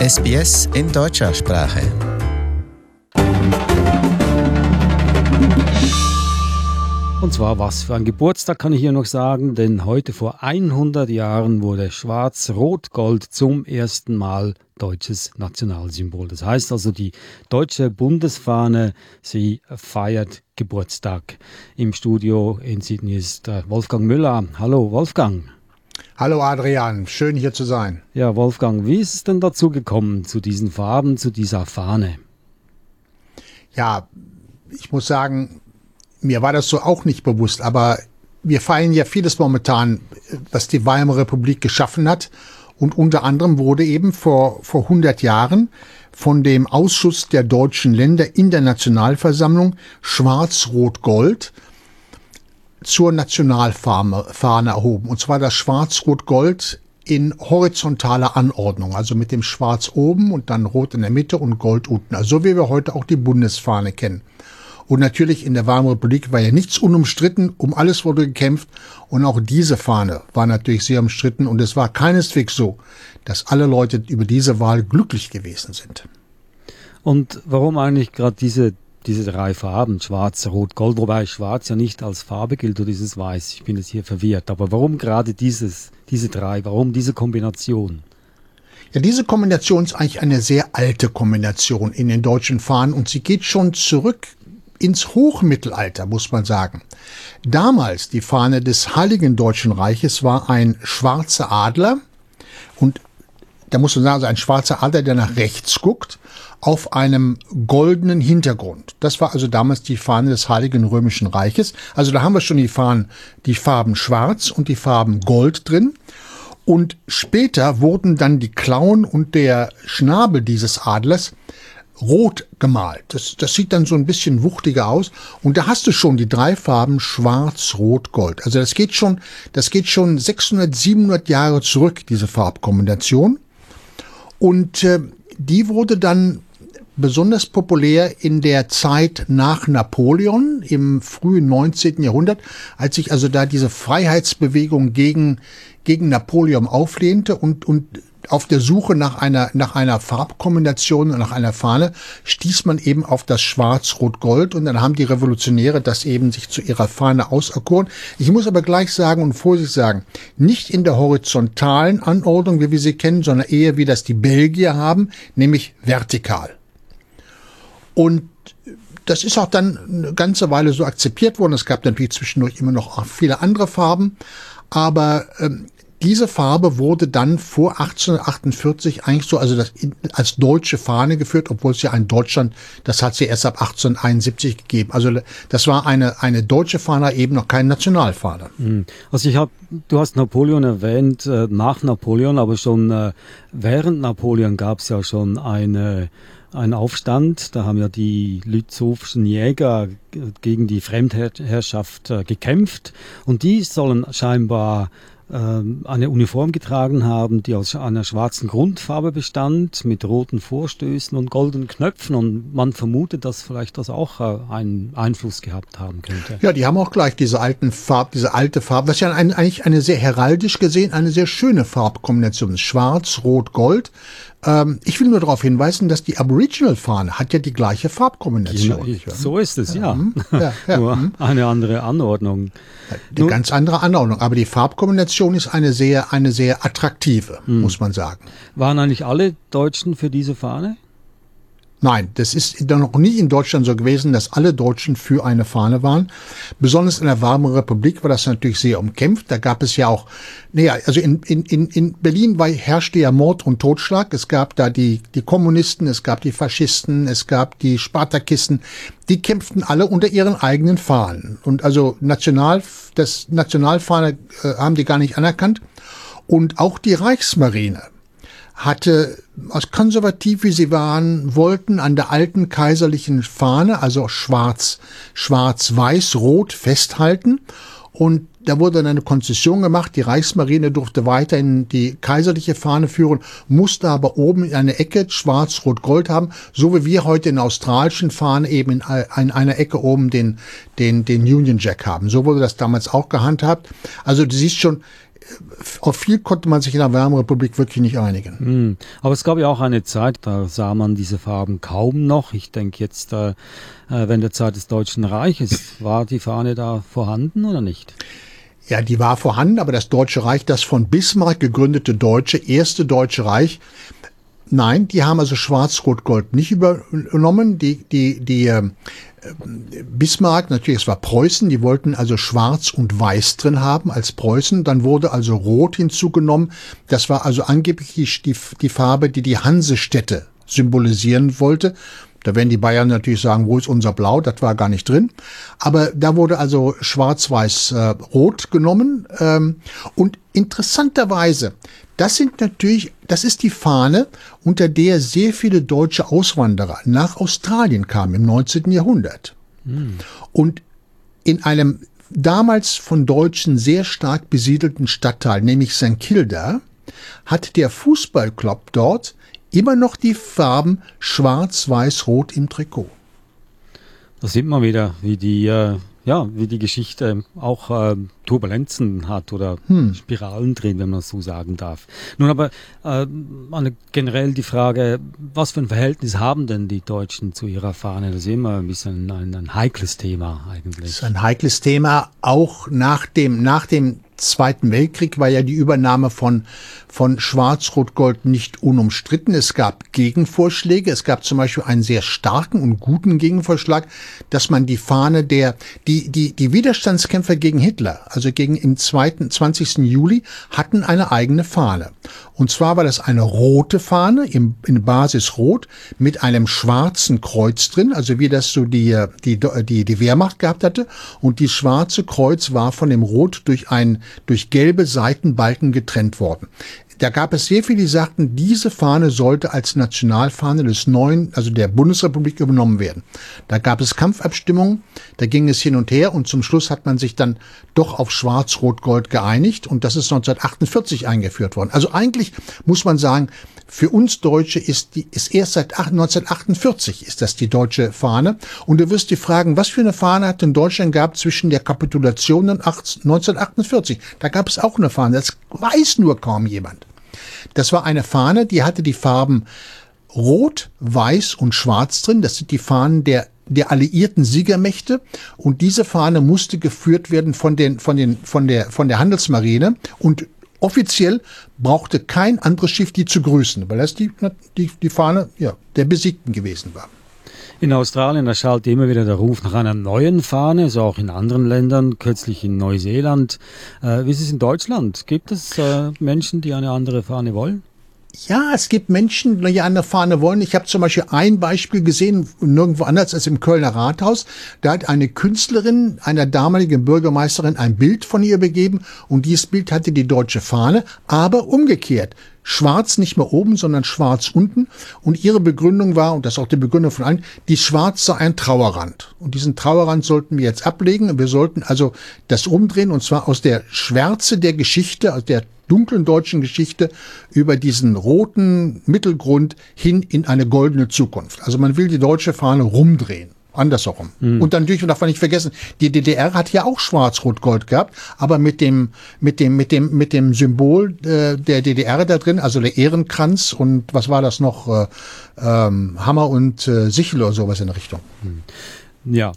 SBS in deutscher Sprache. Und zwar was für ein Geburtstag kann ich hier noch sagen, denn heute vor 100 Jahren wurde Schwarz-Rot-Gold zum ersten Mal deutsches Nationalsymbol. Das heißt also, die deutsche Bundesfahne, sie feiert Geburtstag. Im Studio in Sydney ist äh, Wolfgang Müller. Hallo Wolfgang. Hallo Adrian, schön hier zu sein. Ja, Wolfgang, wie ist es denn dazu gekommen, zu diesen Farben, zu dieser Fahne? Ja, ich muss sagen, mir war das so auch nicht bewusst, aber wir feiern ja vieles momentan, was die Weimarer Republik geschaffen hat. Und unter anderem wurde eben vor, vor 100 Jahren von dem Ausschuss der deutschen Länder in der Nationalversammlung Schwarz-Rot-Gold zur Nationalfahne erhoben. Und zwar das Schwarz-Rot-Gold in horizontaler Anordnung, also mit dem Schwarz oben und dann Rot in der Mitte und Gold unten. Also so wie wir heute auch die Bundesfahne kennen. Und natürlich in der Weimarer Republik war ja nichts unumstritten, um alles wurde gekämpft. Und auch diese Fahne war natürlich sehr umstritten. Und es war keineswegs so, dass alle Leute über diese Wahl glücklich gewesen sind. Und warum eigentlich gerade diese, diese drei Farben, Schwarz, Rot, Gold, wobei Schwarz ja nicht als Farbe gilt oder dieses Weiß, ich bin jetzt hier verwirrt. Aber warum gerade dieses, diese drei, warum diese Kombination? Ja, diese Kombination ist eigentlich eine sehr alte Kombination in den deutschen Fahnen und sie geht schon zurück ins Hochmittelalter, muss man sagen. Damals die Fahne des Heiligen Deutschen Reiches war ein schwarzer Adler und da muss man sagen, also ein schwarzer Adler, der nach rechts guckt, auf einem goldenen Hintergrund. Das war also damals die Fahne des Heiligen Römischen Reiches. Also da haben wir schon die Fahnen, die Farben schwarz und die Farben gold drin. Und später wurden dann die Klauen und der Schnabel dieses Adlers rot gemalt. Das, das sieht dann so ein bisschen wuchtiger aus. Und da hast du schon die drei Farben Schwarz, Rot, Gold. Also das geht schon, das geht schon 600, 700 Jahre zurück, diese Farbkombination. Und äh, die wurde dann besonders populär in der Zeit nach Napoleon im frühen 19. Jahrhundert, als sich also da diese Freiheitsbewegung gegen, gegen Napoleon auflehnte und, und auf der Suche nach einer, nach einer Farbkombination und nach einer Fahne stieß man eben auf das Schwarz-Rot-Gold und dann haben die Revolutionäre das eben sich zu ihrer Fahne auserkoren. Ich muss aber gleich sagen und vorsichtig sagen, nicht in der horizontalen Anordnung, wie wir sie kennen, sondern eher wie das die Belgier haben, nämlich vertikal. Und das ist auch dann eine ganze Weile so akzeptiert worden. Es gab natürlich zwischendurch immer noch viele andere Farben. Aber ähm, diese Farbe wurde dann vor 1848 eigentlich so, also das, als deutsche Fahne geführt, obwohl es ja in Deutschland, das hat sie erst ab 1871 gegeben. Also das war eine, eine deutsche Fahne, eben noch keine Nationalfahne. Hm. Also ich habe, du hast Napoleon erwähnt, äh, nach Napoleon, aber schon äh, während Napoleon gab es ja schon eine ein Aufstand. Da haben ja die Lützowschen Jäger gegen die Fremdherrschaft äh, gekämpft und die sollen scheinbar eine Uniform getragen haben, die aus einer schwarzen Grundfarbe bestand, mit roten Vorstößen und goldenen Knöpfen. Und man vermutet, dass vielleicht das auch äh, einen Einfluss gehabt haben könnte. Ja, die haben auch gleich diese alten Farb, diese alte Farbe, was ja ein, eigentlich eine sehr heraldisch gesehen eine sehr schöne Farbkombination ist. Schwarz, Rot, Gold. Ähm, ich will nur darauf hinweisen, dass die Aboriginal-Fahne hat ja die gleiche Farbkombination. Genau, so ist es, ja. ja. ja nur mhm. eine andere Anordnung. Eine ganz andere Anordnung, aber die Farbkombination ist eine sehr, eine sehr attraktive, mhm. muss man sagen. Waren eigentlich alle Deutschen für diese Fahne? Nein, das ist noch nie in Deutschland so gewesen, dass alle Deutschen für eine Fahne waren. Besonders in der Weimarer Republik war das natürlich sehr umkämpft. Da gab es ja auch, naja, also in, in, in Berlin war, herrschte ja Mord und Totschlag. Es gab da die, die Kommunisten, es gab die Faschisten, es gab die Spartakisten. Die kämpften alle unter ihren eigenen Fahnen. Und also National, das Nationalfahne äh, haben die gar nicht anerkannt. Und auch die Reichsmarine hatte, als konservativ wie sie waren, wollten an der alten kaiserlichen Fahne, also schwarz, schwarz, weiß, rot festhalten. Und da wurde dann eine Konzession gemacht. Die Reichsmarine durfte weiterhin die kaiserliche Fahne führen, musste aber oben in einer Ecke schwarz, rot, gold haben, so wie wir heute in der australischen Fahne eben in, in einer Ecke oben den, den, den Union Jack haben. So wurde das damals auch gehandhabt. Also du siehst schon, auf viel konnte man sich in der Weimarrepublik wirklich nicht einigen. Mhm. Aber es gab ja auch eine Zeit, da sah man diese Farben kaum noch. Ich denke jetzt, äh, wenn der Zeit des Deutschen Reiches, war die Fahne da vorhanden oder nicht? Ja, die war vorhanden, aber das Deutsche Reich, das von Bismarck gegründete Deutsche, erste Deutsche Reich, nein, die haben also Schwarz-Rot-Gold nicht übernommen. Die, die, die äh, Bismarck, natürlich, es war Preußen, die wollten also Schwarz und Weiß drin haben als Preußen. Dann wurde also Rot hinzugenommen. Das war also angeblich die, die Farbe, die die Hansestädte symbolisieren wollte. Da werden die Bayern natürlich sagen, wo ist unser Blau? Das war gar nicht drin. Aber da wurde also schwarz-weiß-rot äh, genommen. Ähm, und interessanterweise, das sind natürlich, das ist die Fahne, unter der sehr viele deutsche Auswanderer nach Australien kamen im 19. Jahrhundert. Hm. Und in einem damals von Deutschen sehr stark besiedelten Stadtteil, nämlich St. Kilda, hat der Fußballclub dort immer noch die Farben schwarz, weiß, rot im Trikot. Da sieht man wieder, wie die, äh, ja, wie die Geschichte auch äh, Turbulenzen hat oder hm. Spiralen drehen, wenn man so sagen darf. Nun aber äh, generell die Frage, was für ein Verhältnis haben denn die Deutschen zu ihrer Fahne? Das ist immer ein bisschen ein, ein heikles Thema eigentlich. Das ist ein heikles Thema, auch nach dem, nach dem Zweiten Weltkrieg war ja die Übernahme von, von Schwarz-Rot-Gold nicht unumstritten. Es gab Gegenvorschläge. Es gab zum Beispiel einen sehr starken und guten Gegenvorschlag, dass man die Fahne der, die, die, die Widerstandskämpfer gegen Hitler, also gegen im zweiten, 20. Juli, hatten eine eigene Fahne. Und zwar war das eine rote Fahne im, in Basis rot mit einem schwarzen Kreuz drin, also wie das so die, die, die, die Wehrmacht gehabt hatte. Und die schwarze Kreuz war von dem Rot durch ein, durch gelbe Seitenbalken getrennt worden da gab es sehr viele, die sagten, diese Fahne sollte als Nationalfahne des neuen, also der Bundesrepublik übernommen werden. Da gab es Kampfabstimmungen, da ging es hin und her und zum Schluss hat man sich dann doch auf Schwarz-Rot-Gold geeinigt und das ist 1948 eingeführt worden. Also eigentlich muss man sagen, für uns Deutsche ist die, ist erst seit 1948 ist das die deutsche Fahne. Und du wirst dir fragen, was für eine Fahne hat denn Deutschland gehabt zwischen der Kapitulation und 1948? Da gab es auch eine Fahne. Das weiß nur kaum jemand. Das war eine Fahne, die hatte die Farben Rot, Weiß und Schwarz drin. Das sind die Fahnen der der alliierten Siegermächte und diese Fahne musste geführt werden von den von den von der von der Handelsmarine und offiziell brauchte kein anderes Schiff die zu grüßen, weil das die die, die Fahne ja der Besiegten gewesen war. In Australien erschallt immer wieder der Ruf nach einer neuen Fahne, so auch in anderen Ländern, kürzlich in Neuseeland. Äh, wie ist es in Deutschland? Gibt es äh, Menschen, die eine andere Fahne wollen? Ja, es gibt Menschen, die eine Fahne wollen. Ich habe zum Beispiel ein Beispiel gesehen, nirgendwo anders als im Kölner Rathaus. Da hat eine Künstlerin einer damaligen Bürgermeisterin ein Bild von ihr begeben und dieses Bild hatte die deutsche Fahne, aber umgekehrt. Schwarz nicht mehr oben, sondern schwarz unten. Und ihre Begründung war, und das ist auch die Begründung von allen, die Schwarz sei ein Trauerrand. Und diesen Trauerrand sollten wir jetzt ablegen. Wir sollten also das umdrehen, und zwar aus der Schwärze der Geschichte, aus der dunklen deutschen Geschichte über diesen roten Mittelgrund hin in eine goldene Zukunft. Also man will die deutsche Fahne rumdrehen. Andersherum. Mhm. Und dann natürlich darf man nicht vergessen, die DDR hat ja auch Schwarz-Rot-Gold gehabt, aber mit dem, mit dem, mit dem, mit dem Symbol äh, der DDR da drin, also der Ehrenkranz und was war das noch, äh, ähm, Hammer und äh, Sichel oder sowas in der Richtung. Mhm. Ja,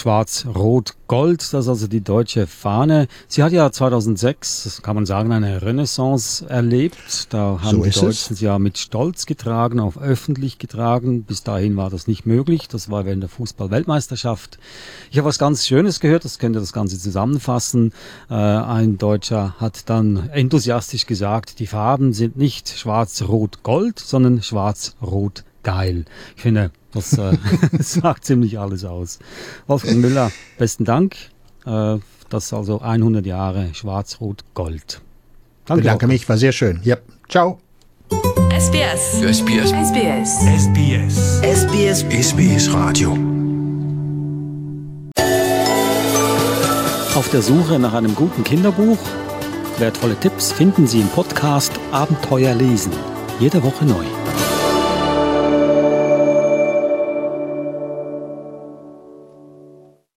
Schwarz-Rot-Gold, das ist also die deutsche Fahne. Sie hat ja 2006, das kann man sagen, eine Renaissance erlebt. Da haben so die Deutschen sie ja mit Stolz getragen, auch öffentlich getragen. Bis dahin war das nicht möglich. Das war während der Fußball-Weltmeisterschaft. Ich habe was ganz Schönes gehört, das könnte das Ganze zusammenfassen. Äh, ein Deutscher hat dann enthusiastisch gesagt, die Farben sind nicht Schwarz-Rot-Gold, sondern Schwarz-Rot-Geil. Ich finde, das, äh, sagt ziemlich alles aus. Wolfgang Müller, besten Dank. Äh, das ist also 100 Jahre Schwarz-Rot-Gold. Danke, Bedanke mich, war sehr schön. Ja, ciao. SBS. SBS. SBS. SBS. SBS. SBS Radio. Auf der Suche nach einem guten Kinderbuch? Wertvolle Tipps finden Sie im Podcast Abenteuer lesen. Jede Woche neu.